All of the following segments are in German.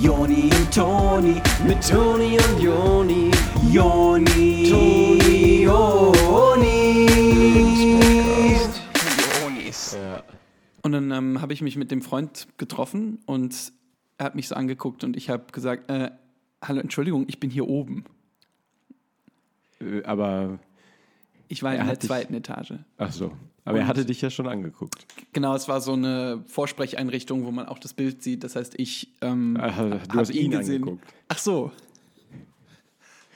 Joni und Toni, mit Toni und Joni, Joni, Toni, Joni. Jonis. Und dann ähm, habe ich mich mit dem Freund getroffen und er hat mich so angeguckt und ich habe gesagt, äh, hallo, Entschuldigung, ich bin hier oben. Äh, Aber, Ich war in der zweiten Etage. ach so. Aber er hatte dich ja schon angeguckt. Genau, es war so eine Vorsprecheinrichtung, wo man auch das Bild sieht. Das heißt, ich ähm, Aha, du hast ihn angeguckt. Ach so.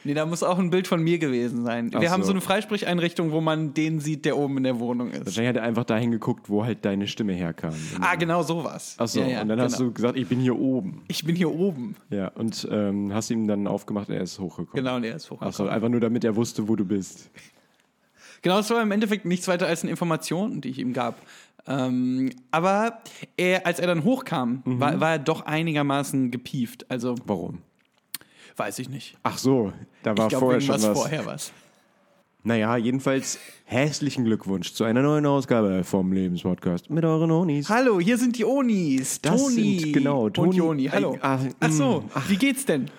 Nee, da muss auch ein Bild von mir gewesen sein. Ach Wir haben so. so eine Freisprecheinrichtung, wo man den sieht, der oben in der Wohnung ist. Wahrscheinlich hat er einfach dahin geguckt, wo halt deine Stimme herkam. Ah, genau sowas. Ach so, Ja, ja, und dann hast genau. du gesagt, ich bin hier oben. Ich bin hier oben. Ja, und ähm, hast ihm dann aufgemacht, er ist hochgekommen. Genau, und er ist Ach hochgekommen. so, einfach nur damit er wusste, wo du bist. Genau, es war im Endeffekt nichts weiter als eine Information, die ich ihm gab. Ähm, aber er, als er dann hochkam, Mhm. war, war er doch einigermaßen gepieft. Also Warum? weiß ich nicht. Ach so, da war ich glaube, vorher schon was. vorher was. Naja, jedenfalls herzlichen Glückwunsch zu einer neuen Ausgabe vom Lebenspodcast mit euren Onis. Hallo, hier sind die Onis. Das Toni sind- genau, und Toni- Joni. Hallo. Ah, Ach so, mm, wie geht's denn?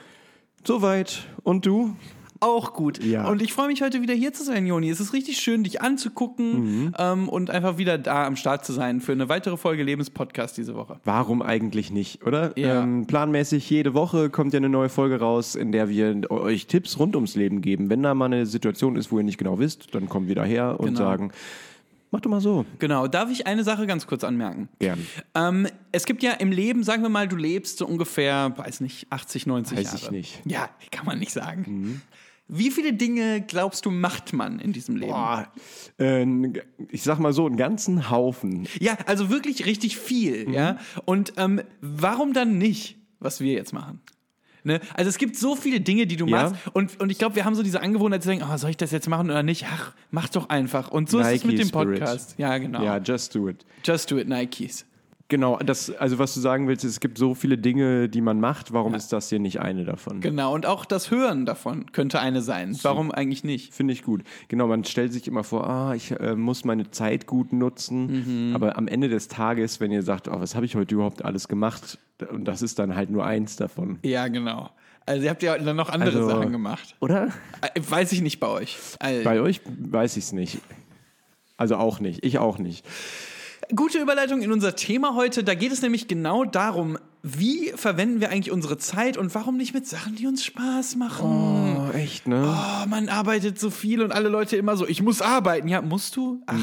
Soweit. Und du? Auch gut. Ja. Und ich freue mich heute wieder hier zu sein, Joni. Es ist richtig schön, dich anzugucken Mhm. ähm, und einfach wieder da am Start zu sein für eine weitere Folge Lebenspodcast diese Woche. Warum eigentlich nicht, oder? Ja. Ähm, planmäßig jede Woche kommt ja eine neue Folge raus, in der wir euch Tipps rund ums Leben geben. Wenn da mal eine Situation ist, wo ihr nicht genau wisst, dann kommen wir daher und Genau. sagen, mach doch mal so. Genau, darf ich eine Sache ganz kurz anmerken? Gern. Ähm, es gibt ja im Leben, sagen wir mal, du lebst so ungefähr, weiß nicht, 80, 90 Weiß Jahre. ich nicht. Ja, kann man nicht sagen. Mhm. Wie viele Dinge glaubst du macht man in diesem Leben? Boah, äh, ich sag mal so, einen ganzen Haufen. Ja, also wirklich richtig viel, Mhm. ja. Und ähm, warum dann nicht, was wir jetzt machen? Ne? Also es gibt so viele Dinge, die du Ja. machst und, und ich glaube, wir haben so diese Angewohnheit zu denken, oh, soll ich das jetzt machen oder nicht? Ach, mach doch einfach. Und so ist es Nike mit dem Spirit. Podcast. Ja, genau. Ja, just do it. Just do it, Nikes. Genau, das, also was du sagen willst, es gibt so viele Dinge, die man macht. Warum ist das hier nicht eine davon? Genau, und auch das Hören davon könnte eine sein. Warum eigentlich nicht? Finde ich gut. Genau, man stellt sich immer vor, ah, ich äh, muss meine Zeit gut nutzen. Mhm. Aber am Ende des Tages, wenn ihr sagt, oh, was habe ich heute überhaupt alles gemacht? Und das ist dann halt nur eins davon. Ja, genau. Also ihr habt ja dann noch andere Also- Sachen gemacht. Oder? Äh, Weiß ich nicht bei euch. Also, Bei euch weiß ich es nicht. Also auch nicht. Ich auch nicht. Gute Überleitung in unser Thema heute. Da geht es nämlich genau darum, wie verwenden wir eigentlich unsere Zeit und warum nicht mit Sachen, die uns Spaß machen. Oh, echt, ne? Oh, man arbeitet so viel und alle Leute immer so, ich muss arbeiten. Ja, musst du? Ach,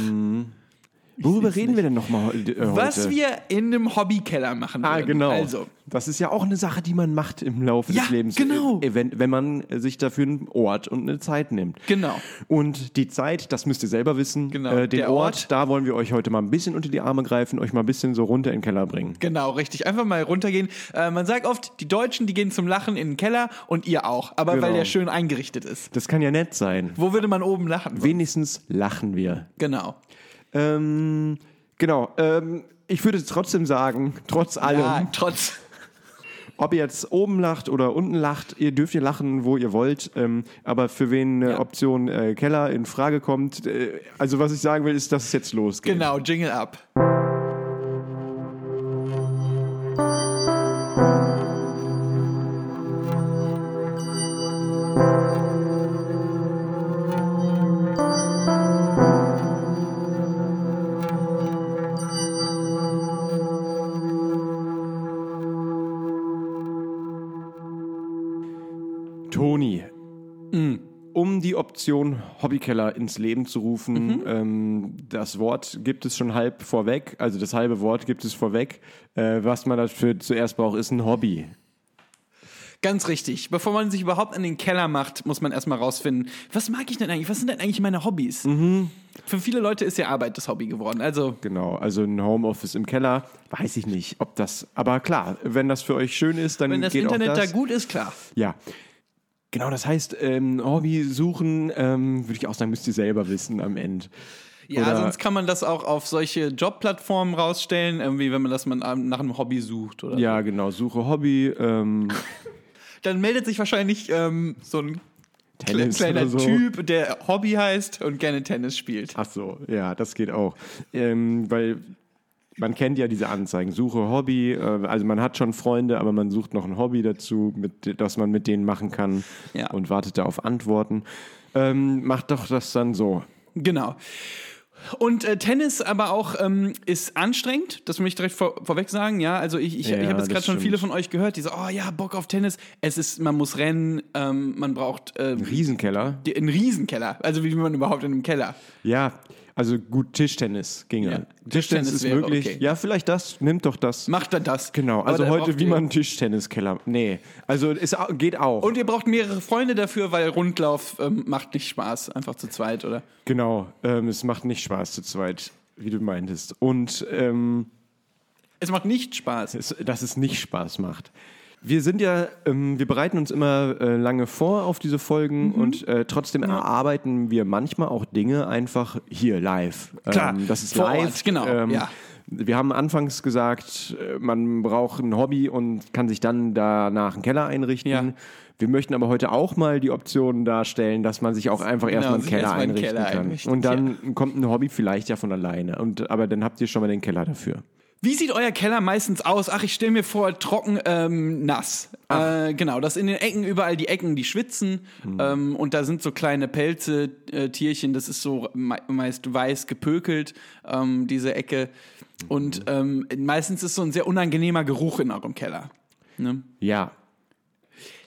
Worüber reden wir denn nochmal äh, heute? was wir in einem Hobbykeller machen Ah, würden. genau. Also, Das ist ja auch eine Sache, die man macht im Laufe Ja, des Lebens. genau. Äh, Wenn, wenn man sich dafür einen Ort und eine Zeit nimmt. genau. Und die Zeit, das müsst ihr selber wissen. Genau, Äh, den der Ort, Ort. da wollen wir euch heute mal ein bisschen unter die Arme greifen, euch mal ein bisschen so runter in den Keller bringen. Genau, richtig. Einfach mal runtergehen. Äh, man sagt oft, die Deutschen, die gehen zum Lachen in den Keller und ihr auch. Aber Genau. weil der schön eingerichtet ist. Das kann ja nett sein. Wo würde man oben lachen? Wenigstens lachen wir. Genau. Ähm, genau. Ähm, ich würde trotzdem sagen, trotz allem, Ja, trotz. ob ihr jetzt oben lacht oder unten lacht, ihr dürft ihr lachen, wo ihr wollt. Ähm, aber für wen äh, Ja. Option äh, Keller in Frage kommt, äh, also was ich sagen will, ist, dass es jetzt losgeht. Genau, Jingle up. Hobbykeller ins Leben zu rufen, ähm, das Wort gibt es schon halb vorweg, also das halbe Wort gibt es vorweg. Äh, was man dafür zuerst braucht, ist ein Hobby. Ganz richtig. Bevor man sich überhaupt in den Keller macht, muss man erstmal rausfinden, was mag ich denn eigentlich? Was sind denn eigentlich meine Hobbys? Für viele Leute ist ja Arbeit das Hobby geworden. Also, Genau, also ein Homeoffice im Keller, weiß ich nicht, ob das, aber klar, wenn das für euch schön ist, dann wenn das geht Internet auch da das. gut ist, klar. Ja. Genau, das heißt, ähm, Hobby suchen, ähm, würde ich auch sagen, müsst ihr selber wissen am Ende. Ja, Oder- sonst kann man das auch auf solche Jobplattformen rausstellen, irgendwie, wenn man das man nach einem Hobby sucht. Oder Ja, genau, suche Hobby, ähm, Dann meldet sich wahrscheinlich ähm, so ein Tennis kleiner so. Typ, der Hobby heißt und gerne Tennis spielt. Ach so, ja, das geht auch. Ähm, weil man kennt ja diese Anzeigen. Suche Hobby, äh, also man hat schon Freunde, aber man sucht noch ein Hobby dazu, mit, das man mit denen machen kann Ja. und wartet da auf Antworten. Ähm, macht doch das dann so. Genau. Und äh, Tennis aber auch ähm, ist anstrengend, das möchte ich direkt vor, vorweg sagen. Ja, also ich, ich, Ja, ich habe jetzt gerade schon viele von euch gehört, die so, oh ja, Bock auf Tennis. Es ist, man muss rennen, ähm, man braucht äh, Riesenkeller. die- einen Riesenkeller. Also wie man überhaupt in einem Keller. Ja, also gut, Tischtennis ginge. Ja, Tischtennis, Tischtennis ist wäre möglich. okay. Ja, vielleicht das, nimmt doch das. Macht er das? Genau, also heute, wie man einen Tischtenniskeller. Nee, also es geht auch. Und ihr braucht mehrere Freunde dafür, weil Rundlauf ähm, macht nicht Spaß, einfach zu zweit, oder? genau, ähm, es macht nicht Spaß zu zweit, wie du meintest. Und ähm, Es macht nicht Spaß. es, dass es nicht Spaß macht. Wir sind ja, ähm, wir bereiten uns immer äh, lange vor auf diese Folgen Mhm. und äh, trotzdem erarbeiten wir manchmal auch Dinge einfach hier live. Klar, ähm, das ist vor live. Ort, genau, Ähm, ja. Wir haben anfangs gesagt, äh, man braucht ein Hobby und kann sich dann danach einen Keller einrichten. Ja. Wir möchten aber heute auch mal die Option darstellen, dass man sich auch einfach erstmal einen Keller einen einrichten Keller kann. einrichtet, und dann kommt ein Hobby vielleicht ja von alleine. Und, aber dann habt ihr schon mal den Keller dafür. Wie sieht euer Keller meistens aus? Ach, ich stelle mir vor, trocken, ähm, nass. Äh, genau, das in den Ecken, überall die Ecken, die schwitzen. Ähm, und da sind so kleine Pelze, äh, Tierchen, das ist so me meist weiß gepökelt, ähm, diese Ecke. Und ähm, meistens ist so ein sehr unangenehmer Geruch in eurem Keller. Ne? Ja,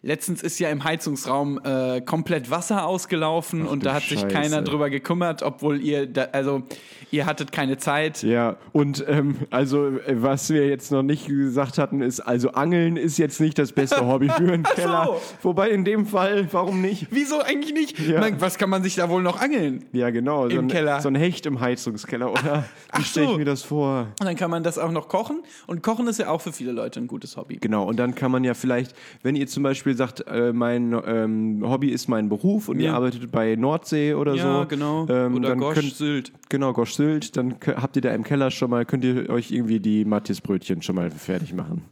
Letztens ist ja im Heizungsraum äh, komplett Wasser ausgelaufen und du da hat sich Scheiße. keiner drüber gekümmert, obwohl ihr, da, also ihr hattet keine Zeit. Ja, und ähm, also äh, was wir jetzt noch nicht gesagt hatten, ist, also Angeln ist jetzt nicht das beste Hobby für einen Keller. Wobei in dem Fall, warum nicht? Wieso eigentlich nicht? Ja. Man, was kann man sich da wohl noch angeln? Ja, genau. So Im ein, Keller. So ein Hecht im Heizungskeller, oder? Wie Ach stelle ich so. mir das vor? Und dann kann man das auch noch kochen. Und kochen ist ja auch für viele Leute ein gutes Hobby. Genau, und dann kann man ja vielleicht, wenn ihr zum Beispiel sagt, äh, mein ähm, Hobby ist mein Beruf und ihr Ja. arbeitet bei Nordsee oder Ja, so. genau. ähm, Oder dann Gosch, könnt, Sylt. Genau, Gosch Sylt, dann habt ihr da im Keller schon mal, könnt ihr euch irgendwie die Matthias-Brötchen schon mal fertig machen.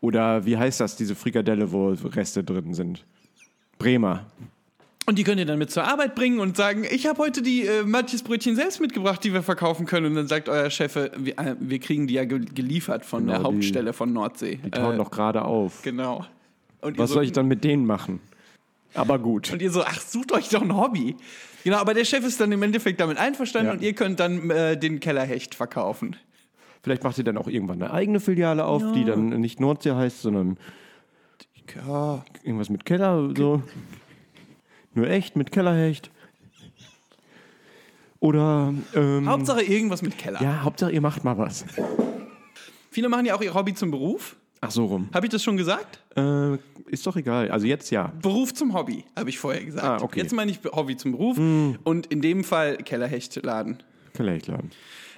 Oder wie heißt das, diese Frikadelle, wo Reste drin sind? Bremer. Und die könnt ihr dann mit zur Arbeit bringen und sagen, ich habe heute die äh, Matjesbrötchen selbst mitgebracht, die wir verkaufen können. Und dann sagt euer Chef, äh, wir, äh, wir kriegen die ja ge geliefert von der Genau, die- Hauptstelle von Nordsee. Die tauen Äh, noch gerade auf. Genau. Und Was so, soll ich dann mit denen machen? Aber gut. Und ihr so, ach, sucht euch doch ein Hobby. Genau, aber der Chef ist dann im Endeffekt damit einverstanden Ja. und ihr könnt dann äh, den Kellerhecht verkaufen. Vielleicht macht ihr dann auch irgendwann eine eigene Filiale auf, die dann nicht Nordsee heißt, sondern Ja. irgendwas mit Keller, so. Nur echt mit Kellerhecht. Oder, ähm, Hauptsache irgendwas mit Keller. ja, Hauptsache ihr macht mal was. Viele machen ja auch ihr Hobby zum Beruf. Ach so rum. Habe ich das schon gesagt? Äh, ist doch egal. Also jetzt ja. Beruf zum Hobby, habe ich vorher gesagt. Ah, okay. Hm. Jetzt meine ich Hobby zum Beruf und in dem Fall Kellerhechtladen. Kellerhechtladen.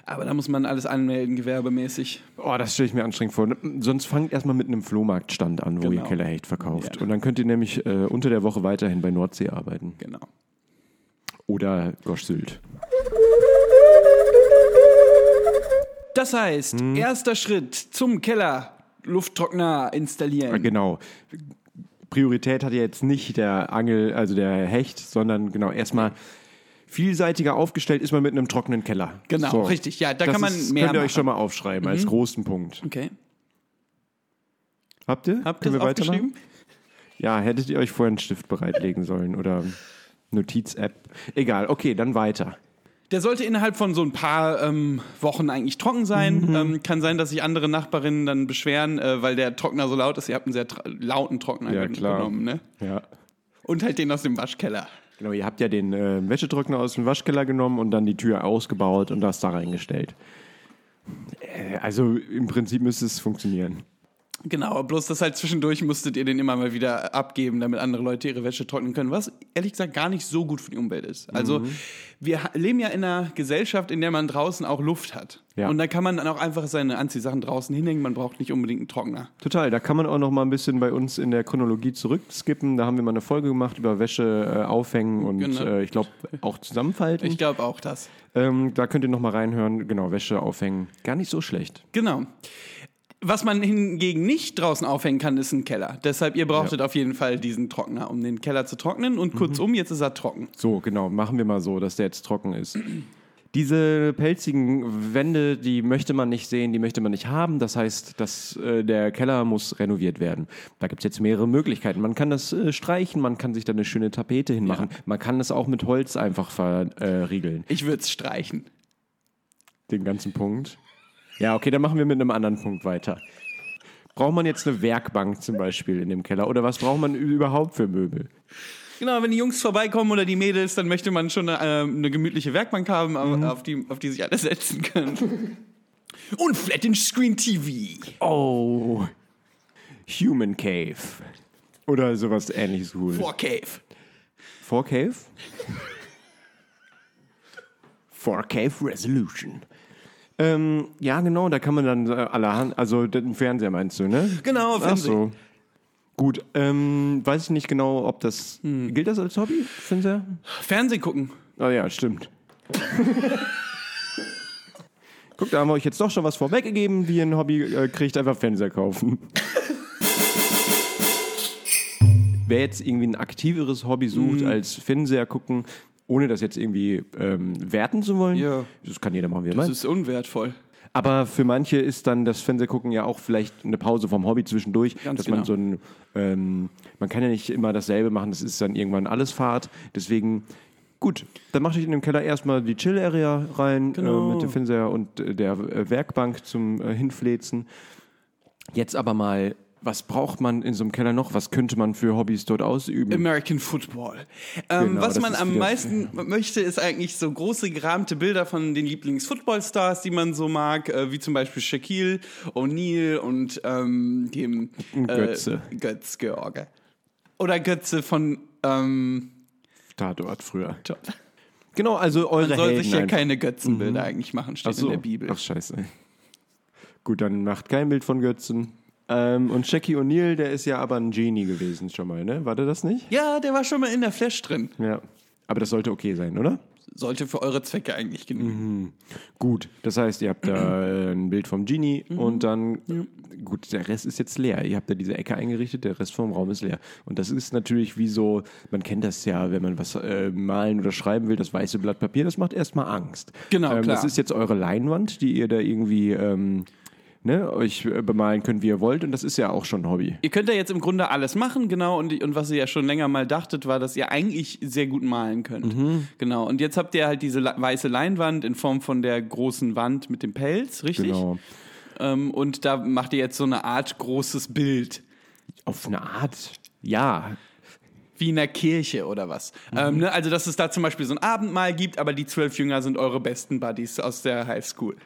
Aber da muss man alles anmelden, gewerbemäßig. Oh, das stelle ich mir anstrengend vor. Sonst fangt erstmal mit einem Flohmarktstand an, wo ihr Genau. Kellerhecht verkauft. Ja. Und dann könnt ihr nämlich äh, unter der Woche weiterhin bei Nordsee arbeiten. Genau. Oder Gosch Sylt. Das heißt, Hm. erster Schritt zum Keller. Lufttrockner installieren. Genau. Priorität hat ja jetzt nicht der Angel, also der Hecht, sondern genau erstmal vielseitiger aufgestellt ist man mit einem trockenen Keller. Genau, richtig. Ja, da das kann man ist, mehr Könnt ihr euch machen. schon mal aufschreiben als großen Punkt. Okay. Habt ihr? Habt ihr Können das wir weitermachen? aufgeschrieben? Ja, hättet ihr euch vorher einen Stift bereitlegen sollen oder Notiz-App. Egal, okay, dann weiter. Der sollte innerhalb von so ein paar ähm, Wochen eigentlich trocken sein. Mhm. Ähm, kann sein, dass sich andere Nachbarinnen dann beschweren, äh, weil der Trockner so laut ist. Ihr habt einen sehr lauten Trockner Ja, genommen, ne? Ja. Und halt den aus dem Waschkeller. Genau, ihr habt ja den äh, Wäschetrockner aus dem Waschkeller genommen und dann die Tür ausgebaut und das da reingestellt. Äh, also im Prinzip müsste es funktionieren. Genau, bloß das halt zwischendurch musstet ihr den immer mal wieder abgeben, damit andere Leute ihre Wäsche trocknen können, was ehrlich gesagt gar nicht so gut für die Umwelt ist. Also Mhm. wir leben ja in einer Gesellschaft, in der man draußen auch Luft hat. Ja. Und da kann man dann auch einfach seine Anziehsachen draußen hinhängen, man braucht nicht unbedingt einen Trockner. Total, da kann man auch noch mal ein bisschen bei uns in der Chronologie zurückskippen. Da haben wir mal eine Folge gemacht über Wäsche äh, aufhängen und Genau. äh, ich glaube auch zusammenfalten. Ich glaube auch das. ähm, da könnt ihr noch mal reinhören. Genau, Wäsche aufhängen. Gar nicht so schlecht. Genau. Was man hingegen nicht draußen aufhängen kann, ist ein Keller. Deshalb, ihr brauchtet auf jeden Fall diesen Trockner, um den Keller zu trocknen. Und kurzum, jetzt ist er trocken. So, genau, machen wir mal so, dass der jetzt trocken ist. Diese pelzigen Wände, die möchte man nicht sehen, die möchte man nicht haben. Das heißt, dass, äh, der Keller muss renoviert werden. Da gibt es jetzt mehrere Möglichkeiten. Man kann das äh, streichen, man kann sich da eine schöne Tapete hinmachen. Man kann es auch mit Holz einfach verriegeln. Ich würde es streichen. Den ganzen Punkt. Ja, okay, dann machen wir mit einem anderen Punkt weiter. Braucht man jetzt eine Werkbank zum Beispiel in dem Keller? Oder was braucht man überhaupt für Möbel? Genau, wenn die Jungs vorbeikommen oder die Mädels, dann möchte man schon eine, ähm, eine gemütliche Werkbank haben, aber auf, die, auf die sich alle setzen können. Und Flat Screen TV. Oh, Human Cave. Oder sowas ähnliches cool. For Cave. Four Cave? Four Cave Resolution. Ähm, ja, genau, da kann man dann äh, allerhand, also den Fernseher meinst du, ne? Genau, Ach Fernseher. so. Gut, ähm, weiß ich nicht genau, ob das, gilt das als Hobby, Fernseher? Fernsehen gucken. Oh ja, stimmt. Guck, da haben wir euch jetzt doch schon was vorweggegeben, wie ihr ein Hobby äh, kriegt, einfach Fernseher kaufen. Wer jetzt irgendwie ein aktiveres Hobby sucht Mhm. als Fernseher gucken, ohne das jetzt irgendwie ähm, werten zu wollen, Ja. das kann jeder machen, wie er Das meint. ist unwertvoll. Aber für manche ist dann das Fernsehgucken ja auch vielleicht eine Pause vom Hobby zwischendurch, Ganz dass man genau. so ein, ähm, man kann ja nicht immer dasselbe machen, das ist dann irgendwann alles Fahrt. Deswegen, gut, dann mache ich in dem Keller erstmal die Chill-Area rein Genau. äh, mit dem Fernseher und äh, der äh, Werkbank zum äh, Hinfläzen. Jetzt aber mal, was braucht man in so einem Keller noch? Was könnte man für Hobbys dort ausüben? American Football. Ähm, Genau, was man am meisten möchte, ist eigentlich so große gerahmte Bilder von den Lieblings-Football-Stars, die man so mag, äh, wie zum Beispiel Shaquille O'Neal und ähm, dem Götze. Äh, Götz George. Oder Götze von ähm, Tatort früher. Genau, also eure man soll Helden sich ja einfach. keine Götzenbilder eigentlich machen, steht so. in der Bibel. Ach, scheiße. Gut, dann macht kein Bild von Götzen. Ähm, und Jackie O'Neill, der ist ja aber ein Genie gewesen schon mal, ne? War der das nicht? Ja, der war schon mal in der Flash drin. Ja. Aber das sollte okay sein, oder? Sollte für eure Zwecke eigentlich genügen. Gut, das heißt, ihr habt da äh, ein Bild vom Genie Mhm. und dann, gut, der Rest ist jetzt leer. Ihr habt da diese Ecke eingerichtet, der Rest vom Raum ist leer. Und das ist natürlich wie so, man kennt das ja, wenn man was äh, malen oder schreiben will, das weiße Blatt Papier, das macht erstmal Angst. Genau, ähm, klar. Das ist jetzt eure Leinwand, die ihr da irgendwie ähm, ne, euch äh, bemalen könnt, wie ihr wollt. Und das ist ja auch schon ein Hobby. Ihr könnt ja jetzt im Grunde alles machen, genau. Und, und was ihr ja schon länger mal dachtet, war, dass ihr eigentlich sehr gut malen könnt. Mhm. Genau. Und jetzt habt ihr halt diese weiße Leinwand in Form von der großen Wand mit dem Pelz, richtig? Genau. Ähm, und da macht ihr jetzt so eine Art großes Bild. Auf eine Art, ja. Wie in der Kirche oder was. Mhm. Ähm, ne? Also, dass es da zum Beispiel so ein Abendmahl gibt, aber die zwölf Jünger sind eure besten Buddies aus der Highschool.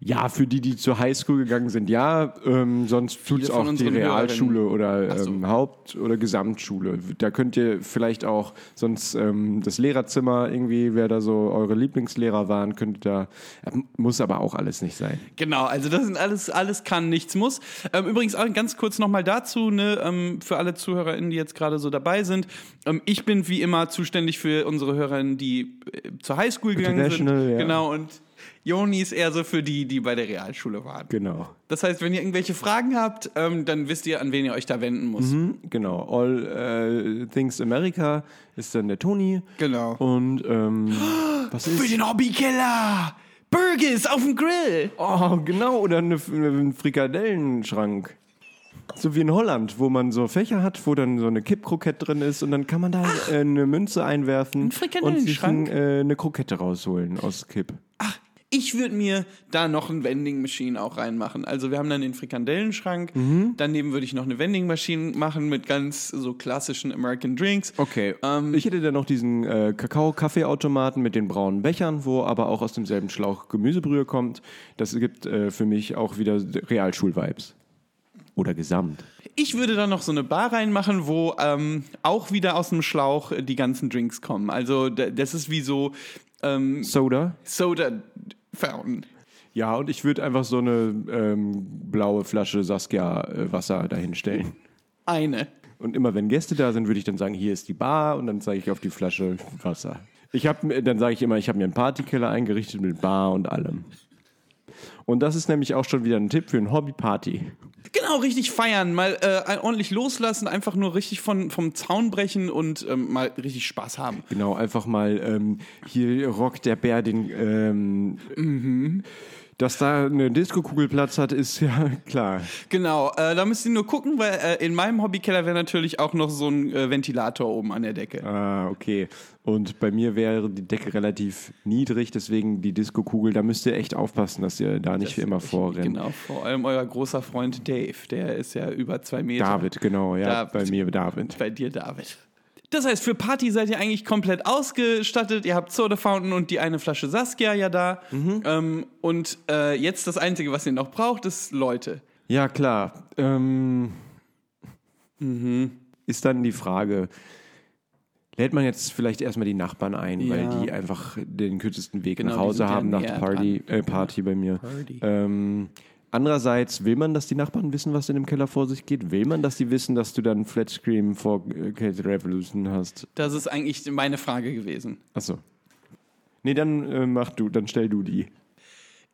Ja, für die, die zur Highschool gegangen sind, ja. Ähm, sonst tut's von auch die Realschule oder so. ähm, Haupt- oder Gesamtschule. Da könnt ihr vielleicht auch sonst ähm, das Lehrerzimmer irgendwie, wer da so eure Lieblingslehrer waren, könnt ihr da. äh, Muss aber auch alles nicht sein. Genau, also das sind alles, alles kann, nichts muss. Ähm, übrigens auch ganz kurz nochmal dazu, ne, ähm, für alle ZuhörerInnen, die jetzt gerade so dabei sind. Ähm, ich bin wie immer zuständig für unsere HörerInnen, die äh, zur Highschool gegangen sind. International, ja. Genau, und Joni ist eher so für die, die bei der Realschule waren. Genau. Das heißt, wenn ihr irgendwelche Fragen habt, ähm, dann wisst ihr, an wen ihr euch da wenden muss. Genau. All äh, Things America ist dann der Toni. Genau. Und ähm, was Für ist. den Hobbykiller! Burgers auf dem Grill! Oh, genau, oder eine, ein Frikadellenschrank. So wie in Holland, wo man so Fächer hat, wo dann so eine Kippkrokette drin ist und dann kann man da äh, eine Münze einwerfen und sich ein, äh, eine Krokette rausholen aus Kipp. Ach, ich würde mir da noch ein Vending Machine auch reinmachen. Also wir haben dann den Frikandellenschrank. Mhm. Daneben würde ich noch eine Vending Machine machen mit ganz so klassischen American Drinks. Okay. Ähm, ich hätte dann noch diesen äh, Kakao-Kaffeeautomaten mit den braunen Bechern, wo aber auch aus demselben Schlauch Gemüsebrühe kommt. Das gibt äh, für mich auch wieder Realschul-Vibes. Oder Gesamt. Ich würde da noch so eine Bar reinmachen, wo ähm, auch wieder aus dem Schlauch die ganzen Drinks kommen. Also das ist wie so ähm, Soda. Soda Fountain. Ja, und ich würde einfach so eine ähm, blaue Flasche Saskia-Wasser dahinstellen. Eine. Und immer wenn Gäste da sind, würde ich dann sagen, hier ist die Bar und dann zeige ich auf die Flasche Wasser. Ich hab, mir- dann sage ich immer, ich habe mir einen Partykeller eingerichtet mit Bar und allem. Und das ist nämlich auch schon wieder ein Tipp für eine Hobbyparty. Genau, richtig feiern, mal äh, ordentlich loslassen, einfach nur richtig von, vom Zaun brechen und ähm, mal richtig Spaß haben. Genau, einfach mal ähm, hier rockt der Bär den. Ähm, Mhm. Dass da eine Disco-Kugel Platz hat, ist ja klar. Genau, äh, da müsst ihr nur gucken, weil äh, in meinem Hobbykeller wäre natürlich auch noch so ein äh, Ventilator oben an der Decke. Ah, okay. Und bei mir wäre die Decke relativ niedrig, deswegen die Disco-Kugel, da müsst ihr echt aufpassen, dass ihr da nicht für immer vorrennt. Genau, vor allem euer großer Freund Dave, der ist ja über zwei Meter. David, genau, ja, David. bei mir David. Bei dir, David. Das heißt, für Party seid ihr eigentlich komplett ausgestattet. Ihr habt Soda Fountain und die eine Flasche Saskia ja da. Mhm. Ähm, und äh, jetzt das Einzige, was ihr noch braucht, ist Leute. Ja, klar. Ähm, Mhm. Ist dann die Frage, lädt man jetzt vielleicht erstmal die Nachbarn ein, Ja. weil die einfach den kürzesten Weg Genau, nach Hause haben nach der Party, äh, Party bei mir. Party. Ähm, andererseits, will man, dass die Nachbarn wissen, was in dem Keller vor sich geht? Will man, dass die wissen, dass du dann Flat Scream vor äh, Kate Revolution hast? Das ist eigentlich meine Frage gewesen. Achso. Nee, dann äh, mach du, dann stell du die.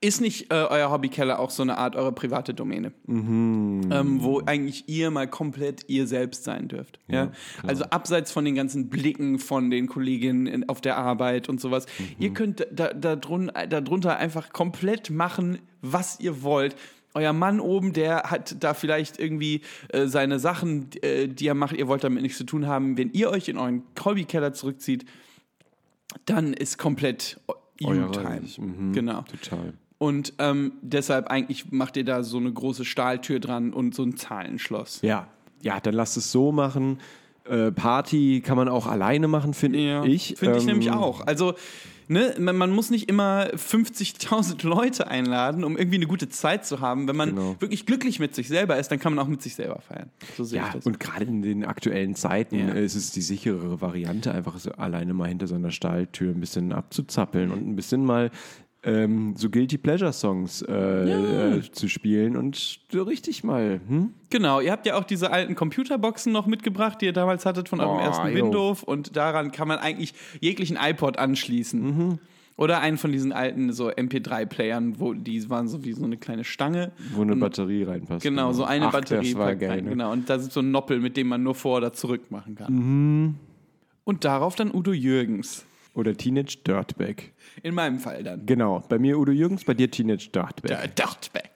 Ist nicht äh, euer Hobbykeller auch so eine Art eure private Domäne? Mhm. Ähm, wo eigentlich ihr mal komplett ihr selbst sein dürft. Ja, Also abseits von den ganzen Blicken von den Kolleginnen in, auf der Arbeit und sowas. Mhm. Ihr könnt da, da, drun, da drunter einfach komplett machen, was ihr wollt. Euer Mann oben, der hat da vielleicht irgendwie äh, seine Sachen, äh, die er macht, ihr wollt damit nichts zu tun haben. Wenn ihr euch in euren Hobbykeller zurückzieht, dann ist komplett Euer You-Time. Reich, mhm. Genau. Total. Und ähm, deshalb eigentlich macht ihr da so eine große Stahltür dran und so ein Zahlenschloss. Ja, ja, dann lasst es so machen. Äh, Party kann man auch alleine machen, finde ich. Finde ich Ähm, nämlich auch. Also, ne, man, muss nicht immer 50.000 Leute einladen, um irgendwie eine gute Zeit zu haben. Wenn man Genau. wirklich glücklich mit sich selber ist, dann kann man auch mit sich selber feiern. So sehe Ja, ich das. und gerade in den aktuellen Zeiten Ja. ist es die sicherere Variante, einfach so alleine mal hinter so einer Stahltür ein bisschen abzuzappeln und ein bisschen mal ähm, so Guilty Pleasure Songs äh, äh, zu spielen und so richtig mal. Hm? Genau, ihr habt ja auch diese alten Computerboxen noch mitgebracht, die ihr damals hattet von eurem Oh, ersten jo. Windows und daran kann man eigentlich jeglichen iPod anschließen. Mhm. Oder einen von diesen alten so MP3-Playern, wo die waren so wie so eine kleine Stange. Wo eine Batterie reinpasst. Genau, so eine Ach, Batterie. Das war geil. rein, Ne? Genau, und da ist so ein Noppel, mit dem man nur vor- oder zurück machen kann. Mhm. Und darauf dann Udo Jürgens. Oder Teenage Dirtbag. In meinem Fall dann. Genau, bei mir Udo Jürgens, bei dir Teenage Dirtbag. Der Dirtbag.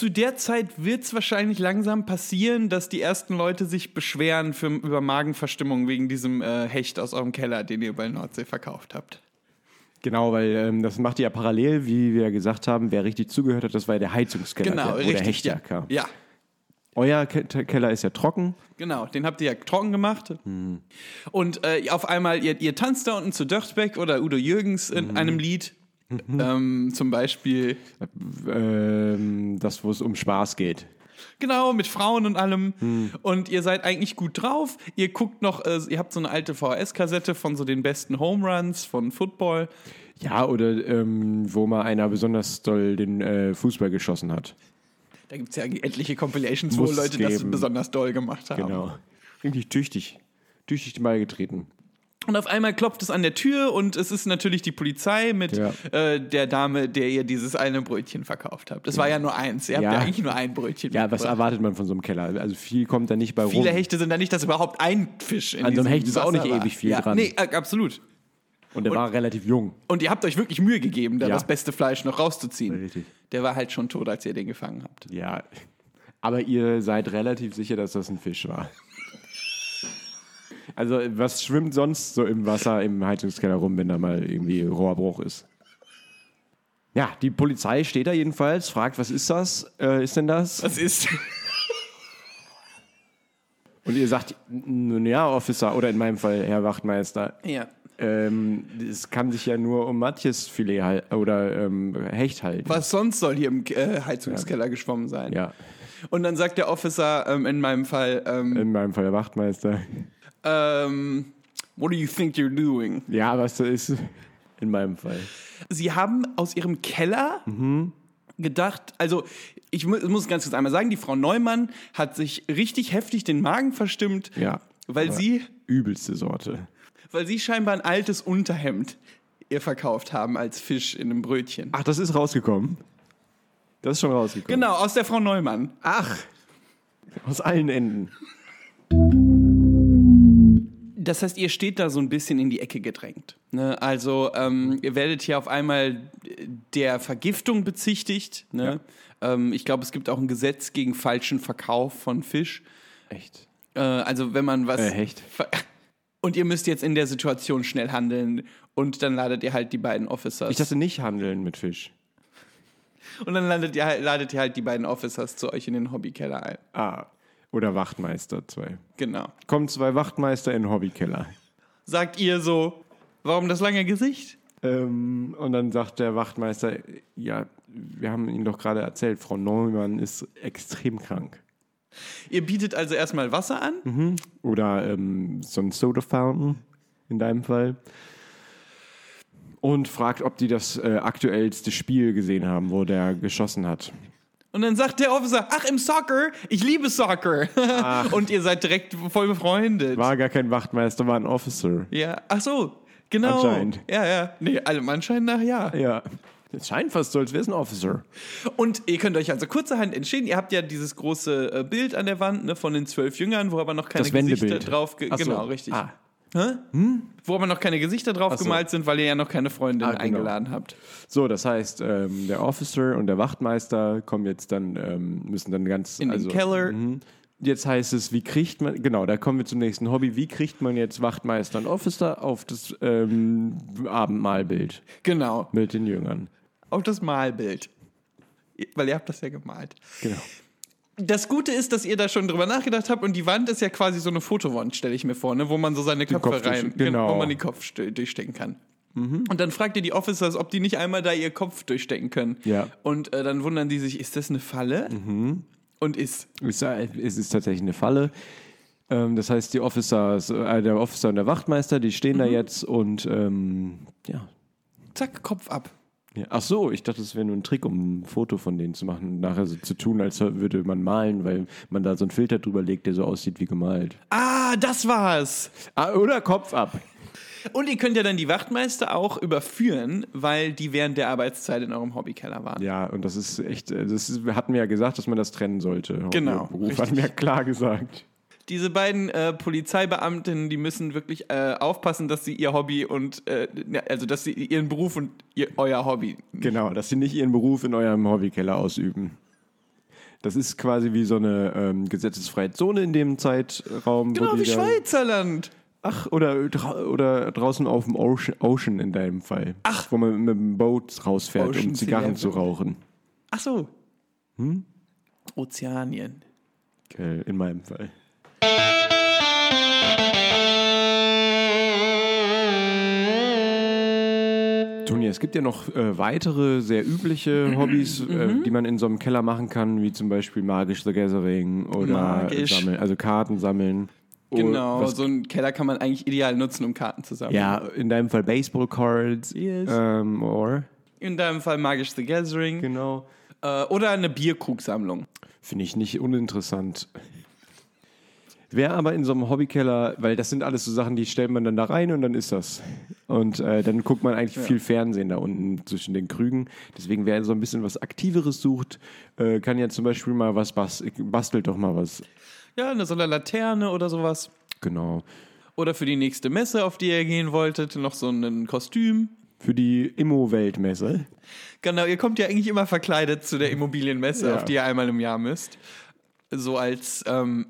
Zu der Zeit wird es wahrscheinlich langsam passieren, dass die ersten Leute sich beschweren für, über Magenverstimmung wegen diesem äh, Hecht aus eurem Keller, den ihr bei Nordsee verkauft habt. Genau, weil ähm, das macht ihr ja parallel, wie wir gesagt haben. Wer richtig zugehört hat, das war ja der Heizungskeller, Genau, der, wo der richtig. Hecht ja. herkam. ja, Euer Ke Keller ist ja trocken. Genau, den habt ihr ja trocken gemacht. Hm. Und äh, auf einmal, ihr, ihr tanzt da unten zu Dörtbeck oder Udo Jürgens in Mhm. einem Lied. Ähm, zum Beispiel, Ähm, das, wo es um Spaß geht. genau, mit Frauen und allem. Hm. Und ihr seid eigentlich gut drauf. Ihr guckt noch, äh, ihr habt so eine alte VHS-Kassette von so den besten Home Runs von Football. Ja, oder ähm, wo mal einer besonders doll den äh, Fußball geschossen hat. Da gibt es ja etliche Compilations, wo Muss es Leute das besonders doll gemacht haben. Genau. Richtig tüchtig. Tüchtig den Ball getreten. Und auf einmal klopft es an der Tür und es ist natürlich die Polizei mit Ja. äh, der Dame, der ihr dieses eine Brötchen verkauft habt. Es war ja nur eins. Ihr habt Ja. ja eigentlich nur ein Brötchen. Ja, was erwartet man von so einem Keller? Also viel kommt da nicht bei rum. Viele Hechte sind da nicht, dass überhaupt ein Fisch in An so einem Hecht ist auch nicht war. ewig viel ja, dran. Nee, äh, absolut. Und der war relativ jung. Und ihr habt euch wirklich Mühe gegeben, da Ja. das beste Fleisch noch rauszuziehen. Richtig. Der war halt schon tot, als ihr den gefangen habt. Ja. Aber ihr seid relativ sicher, dass das ein Fisch war. Also, was schwimmt sonst so im Wasser im Heizungskeller rum, wenn da mal irgendwie Rohrbruch ist? Ja, die Polizei steht da jedenfalls, fragt, was ist das? Äh, ist denn das? Was ist? Und ihr sagt, nun ja, Officer, oder in meinem Fall Herr Wachtmeister, ja. Ähm, es kann sich ja nur um Matjesfilet hal- oder ähm, Hecht halten. Was sonst soll hier im äh, Heizungskeller geschwommen sein? Ja, Und dann sagt der Officer ähm, in meinem Fall, ähm, in meinem Fall der Wachtmeister. ähm, What do you think you're doing? Ja, was das ist in meinem Fall. Sie haben aus ihrem Keller gedacht, also ich mu muss ganz kurz einmal sagen, die Frau Neumann hat sich richtig heftig den Magen verstimmt, Ja. weil sie, Übelste Sorte. Weil sie scheinbar ein altes Unterhemd ihr verkauft haben als Fisch in einem Brötchen. Ach, das ist rausgekommen. Das ist schon rausgekommen. Genau, aus der Frau Neumann. Ach, aus allen Enden. Das heißt, ihr steht da so ein bisschen in die Ecke gedrängt. Ne? Also ähm, ihr werdet hier auf einmal der Vergiftung bezichtigt. Ne? Ähm, ich glaube, es gibt auch ein Gesetz gegen falschen Verkauf von Fisch. Echt? Äh, also wenn man was... Äh, Hecht. Und ihr müsst jetzt in der Situation schnell handeln und dann ladet ihr halt die beiden Officers. Ich dachte nicht handeln mit Fisch. und dann ladet ihr, halt- ladet ihr halt die beiden Officers zu euch in den Hobbykeller ein. Ah, oder Wachtmeister zwei. Genau. Kommen zwei Wachtmeister in den Hobbykeller. Sagt ihr so, warum das lange Gesicht? Ähm, und dann sagt der Wachtmeister, ja, wir haben Ihnen doch gerade erzählt, Frau Neumann ist extrem krank. Ihr bietet also erstmal Wasser an. Oder ähm, so ein Soda Fountain in deinem Fall. Und fragt, ob die das äh, aktuellste Spiel gesehen haben, wo der geschossen hat. Und dann sagt der Officer, ach, im Soccer, ich liebe Soccer. und ihr seid direkt voll befreundet. War gar kein Wachtmeister, war ein Officer. Ja, ach so, genau. Anscheinend. Ja, ja. Nee, allem Anschein nach ja. Ja. Es scheint fast so, als wäre es ein Officer. Und ihr könnt euch also kurzerhand entscheiden. Ihr habt ja dieses große äh, Bild an der Wand ne, von den zwölf Jüngern, wo aber noch keine Das Gesichter Wendebild. drauf... Ge Ach so. Genau, richtig. Ah. Wo aber noch keine Gesichter drauf so. gemalt sind, weil ihr ja noch keine Freundin Ah, genau. eingeladen habt. So, das heißt, ähm, der Officer und der Wachtmeister kommen jetzt dann, ähm, müssen dann ganz. In also, den Keller. Mhm. Jetzt heißt es, wie kriegt man, genau, da kommen wir zum nächsten Hobby, wie kriegt man jetzt Wachtmeister und Officer auf das ähm, Abendmahlbild Genau. mit den Jüngern? Auf das Malbild. Weil ihr habt das ja gemalt. Genau. Das Gute ist, dass ihr da schon drüber nachgedacht habt und die Wand ist ja quasi so eine Fotowand, stelle ich mir vor, ne, wo man so seine Köpfe Kopf rein, genau. Mhm. wo man den Kopf st- durchstecken kann. Und dann fragt ihr die Officers, ob die nicht einmal da ihr Kopf durchstecken können. Ja. Mhm. Und äh, dann wundern die sich, ist das eine Falle? Und ist. Es es ist tatsächlich eine Falle. Ähm, das heißt, die Officers, äh, der Officer und der Wachtmeister, die stehen da jetzt und ähm, ja. Zack, Kopf ab. Ja. Ach so, ich dachte, es wäre nur ein Trick, um ein Foto von denen zu machen, nachher so zu tun, als würde man malen, weil man da so einen Filter drüber legt, der so aussieht wie gemalt. Ah, das war's. Ah, oder Kopf ab. Und ihr könnt ja dann die Wachtmeister auch überführen, weil die während der Arbeitszeit in eurem Hobbykeller waren. Ja, und das ist echt, äh, das ist, hatten wir ja gesagt, dass man das trennen sollte. Genau, Beruf hatten wir ja klar gesagt. Diese beiden äh, Polizeibeamtinnen, die müssen wirklich äh, aufpassen, dass sie ihr Hobby und äh, also dass sie ihren Beruf und ihr, euer Hobby. Genau, dass sie nicht ihren Beruf in eurem Hobbykeller ausüben. Das ist quasi wie so eine ähm, gesetzesfreie Zone in dem Zeitraum. Genau wie Schweizerland. Ach, oder, oder draußen auf dem Ocean, Ocean in deinem Fall. Ach. Wo man mit dem Boot rausfährt, um Ocean's Zigarren zu rauchen. Ach so. Ozeanien. Okay, in meinem Fall. Toni, es gibt ja noch äh, weitere sehr übliche Hobbys, Mhm. äh, die man in so einem Keller machen kann, wie zum Beispiel Magisch the Gathering oder Magisch. sammeln, also Karten sammeln. Oh, Genau, was- so einen Keller kann man eigentlich ideal nutzen, um Karten zu sammeln. ja, in deinem Fall Baseball Cards. Yes. Ähm, or, In deinem Fall Magisch the Gathering. genau. Äh, oder eine Bierkrugsammlung. Finde ich nicht uninteressant. Wäre aber in so einem Hobbykeller, weil das sind alles so Sachen, die stellt man dann da rein und dann ist das. Und äh, dann guckt man eigentlich viel Fernsehen da unten zwischen den Krügen. Deswegen, wer so ein bisschen was Aktiveres sucht, äh, kann ja zum Beispiel mal was bas bastelt doch mal was. Ja, eine so eine Laterne oder sowas. Genau. Oder für die nächste Messe, auf die ihr gehen wolltet, noch so ein Kostüm. Für die Immo-Weltmesse. Genau, ihr kommt ja eigentlich immer verkleidet zu der Immobilienmesse, Ja. auf die ihr einmal im Jahr müsst. So als, ähm,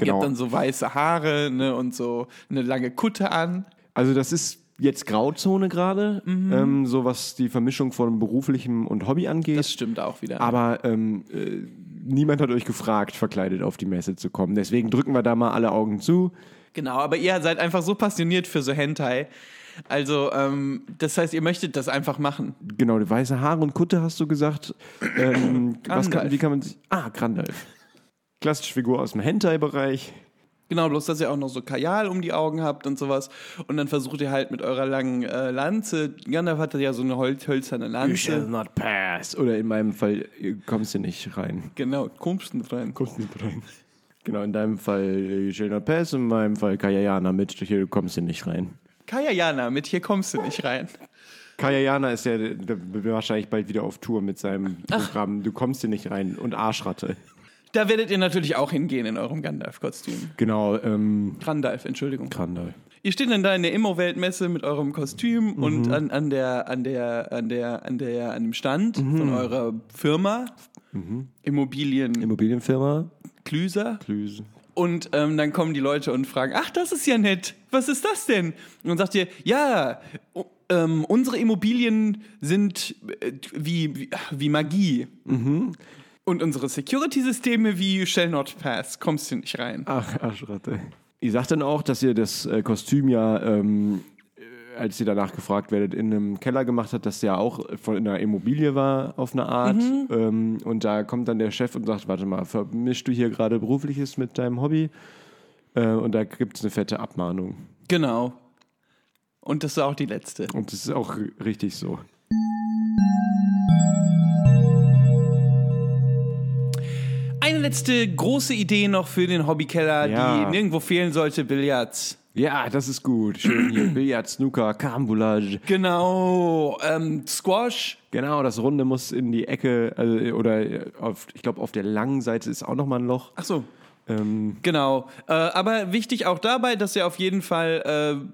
ihr Genau. habt dann so weiße Haare ne, und so eine lange Kutte an. Also das ist jetzt Grauzone gerade, ähm, so was die Vermischung von beruflichem und Hobby angeht. Das stimmt auch wieder. Aber ähm, äh, niemand hat euch gefragt, verkleidet auf die Messe zu kommen. Deswegen drücken wir da mal alle Augen zu. Genau, aber ihr seid einfach so passioniert für so Hentai. Also, ähm, das heißt, ihr möchtet das einfach machen. Genau, die weiße Haare und Kutte hast du gesagt. Ähm, kann, wie kann man sich. Ah, Grandalf. Klassische Figur aus dem Hentai-Bereich. Genau, bloß dass ihr auch noch so Kajal um die Augen habt und sowas. Und dann versucht ihr halt mit eurer langen äh, Lanze, Gandalf hatte ja so eine Hol hölzerne Lanze. not pass. Oder in meinem Fall, kommst du nicht rein. Genau, kommst du rein. Kommst nicht rein. Genau, in deinem Fall äh, Schilder Pass, in meinem Fall Kayayana mit, hier kommst du nicht rein. Kaya Jana, mit hier kommst du nicht rein. Kayayana ist ja wahrscheinlich bald wieder auf Tour mit seinem Programm. Du kommst hier nicht rein und Arschratte. Da werdet ihr natürlich auch hingehen in eurem Gandalf-Kostüm. Genau, ähm, Grandalf, Entschuldigung. Krandal. Ihr steht dann da in der Immo-Weltmesse mit eurem Kostüm und an, an der, an der, an der, an der, an dem Stand von eurer Firma. Immobilien Immobilienfirma, Klüser. Klüse. Und ähm, dann kommen die Leute und fragen, ach, das ist ja nett. Was ist das denn? Und dann sagt ihr, ja, ähm, unsere Immobilien sind äh, wie, wie, wie Magie. Und unsere Security-Systeme wie Shall Not Pass. Kommst du nicht rein. Ach, Arschratte. Ihr sagt dann auch, dass ihr das äh, Kostüm ja, ähm, äh, als ihr danach gefragt werdet, in einem Keller gemacht habt, das ja auch von einer Immobilie war, auf eine Art. Ähm, und da kommt dann der Chef und sagt, warte mal, vermischst du hier gerade Berufliches mit deinem Hobby? Äh, und da gibt es eine fette Abmahnung. Genau. Und das war auch die letzte. Und das ist auch richtig so. Eine letzte große Idee noch für den Hobbykeller, Ja. die nirgendwo fehlen sollte, Billards. Ja, das ist gut. Schön hier. Billard, Snooker, Carambolage. Genau, ähm, Squash. Genau, das Runde muss in die Ecke, also, oder äh, auf, ich glaube, auf der langen Seite ist auch nochmal ein Loch. Ach so, Ähm, genau. Äh, aber wichtig auch dabei, dass ihr auf jeden Fall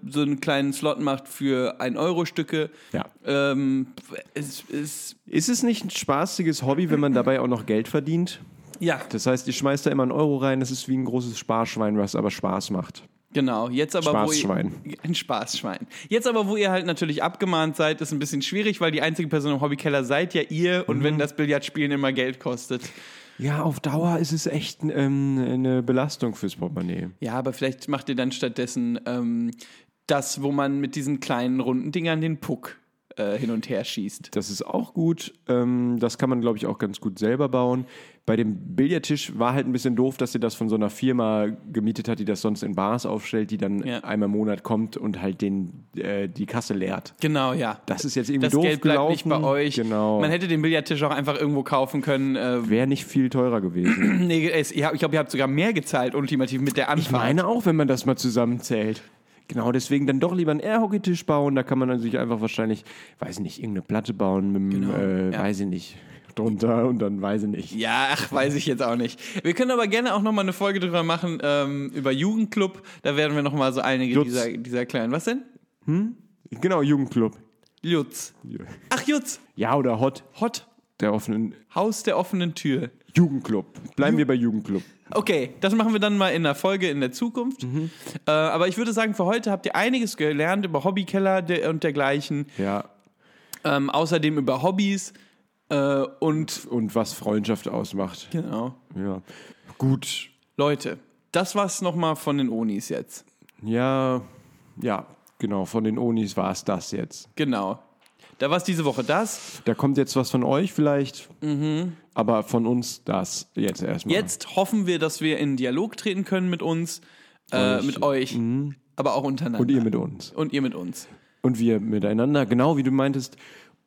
äh, so einen kleinen Slot macht für 1-Euro-Stücke. ja. Ähm, es ist, Ist es nicht ein spaßiges Hobby, wenn man dabei auch noch Geld verdient? Ja, Das heißt, ihr schmeißt da immer einen Euro rein, das ist wie ein großes Sparschwein, was aber Spaß macht. genau. Jetzt aber, Spaßschwein. wo ihr, ein Spaßschwein. Jetzt aber, wo ihr halt natürlich abgemahnt seid, ist ein bisschen schwierig, weil die einzige Person im Hobbykeller seid ja ihr und wenn das Billardspielen immer Geld kostet. Ja, auf Dauer ist es echt ähm, eine Belastung fürs Portemonnaie. Ja, aber vielleicht macht ihr dann stattdessen ähm, das, wo man mit diesen kleinen runden Dingern den Puck äh, hin und her schießt. Das ist auch gut. Ähm, das kann man, glaube ich, auch ganz gut selber bauen. Bei dem Billardtisch war halt ein bisschen doof, dass sie das von so einer Firma gemietet hat, die das sonst in Bars aufstellt, die dann Ja. einmal im Monat kommt und halt den, äh, die Kasse leert. Genau, ja. Das ist jetzt irgendwie Das doof Geld bleibt gelaufen. nicht bei euch. Genau. Man hätte den Billardtisch auch einfach irgendwo kaufen können. Äh, Wäre nicht viel teurer gewesen. nee, es, ich glaube, ihr habt sogar mehr gezahlt, ultimativ mit der Anfahrt. Ich meine auch, wenn man das mal zusammenzählt. Genau, deswegen dann doch lieber einen Air-Hockey-Tisch bauen. Da kann man dann sich einfach wahrscheinlich, weiß ich nicht, irgendeine Platte bauen mit dem, Genau, äh, ja. weiß ich nicht, drunter und dann weiß ich nicht. Ja, ach, weiß ich jetzt auch nicht. Wir können aber gerne auch nochmal eine Folge drüber machen, ähm, über Jugendclub. Da werden wir nochmal so einige dieser, dieser kleinen. Was denn? Genau, Jugendclub. Jutz. Ach, Jutz. Ja, oder Hot, Hot. der offenen Haus der offenen Tür. Jugendclub. Bleiben wir bei Jugendclub. Okay, das machen wir dann mal in der Folge in der Zukunft. Mhm. Äh, aber ich würde sagen, für heute habt ihr einiges gelernt über Hobbykeller und dergleichen. Ja. Ähm, außerdem über Hobbys. Äh, und Und was Freundschaft ausmacht. genau. Ja. Gut. Leute, das war's nochmal von den Onis jetzt. Ja, ja, genau. Von den Onis war es das jetzt. Genau. Da war's diese Woche das. Da kommt jetzt was von euch vielleicht, aber von uns das jetzt erstmal. Jetzt hoffen wir, dass wir in Dialog treten können mit uns, äh, mit euch, aber auch untereinander. Und ihr mit uns. Und ihr mit uns. Und wir miteinander, genau wie du meintest.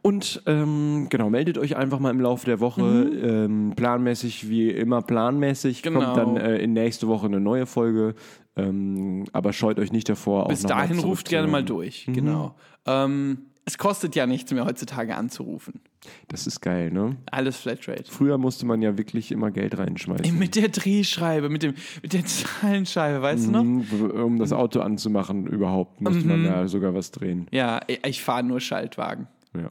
Und ähm, genau, meldet euch einfach mal im Laufe der Woche, ähm, planmäßig wie immer planmäßig. Genau. Kommt dann äh, in nächste Woche eine neue Folge. Ähm, aber scheut euch nicht davor. Bis dahin ruft gerne mal durch. Genau. Ähm, es kostet ja nichts mehr heutzutage anzurufen. Das ist geil, ne? Alles Flatrate. Früher musste man ja wirklich immer Geld reinschmeißen. Mit der Drehscheibe, mit, dem, mit der Zahlenscheibe, weißt du noch? Mhm, Um das Auto anzumachen, überhaupt, musste man Mhm. da sogar was drehen. Ja, ich- ich fahre nur Schaltwagen. Ja.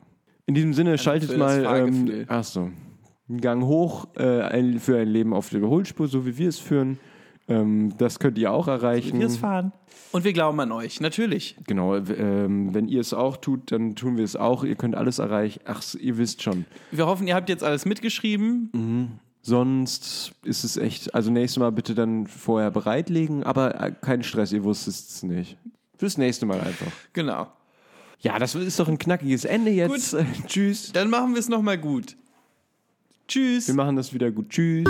In diesem Sinne, schaltet Also das mal. Ähm, Fahrgefühl. ach so. Einen Gang hoch äh, ein, für ein Leben auf der Überholspur, so wie wir es führen. Ähm, das könnt ihr auch erreichen. Wir es fahren. Und wir glauben an euch, natürlich. Genau, ähm, wenn ihr es auch tut, dann tun wir es auch. Ihr könnt alles erreichen. Ach, ihr wisst schon. Wir hoffen, ihr habt jetzt alles mitgeschrieben. Sonst ist es echt, also nächstes Mal bitte dann vorher bereitlegen, aber äh, kein Stress, ihr wusstet es nicht. Fürs nächste Mal einfach. Genau. Ja, das ist doch ein knackiges Ende jetzt. Äh, tschüss. Dann machen wir es nochmal gut. Tschüss. Wir machen das wieder gut. Tschüss.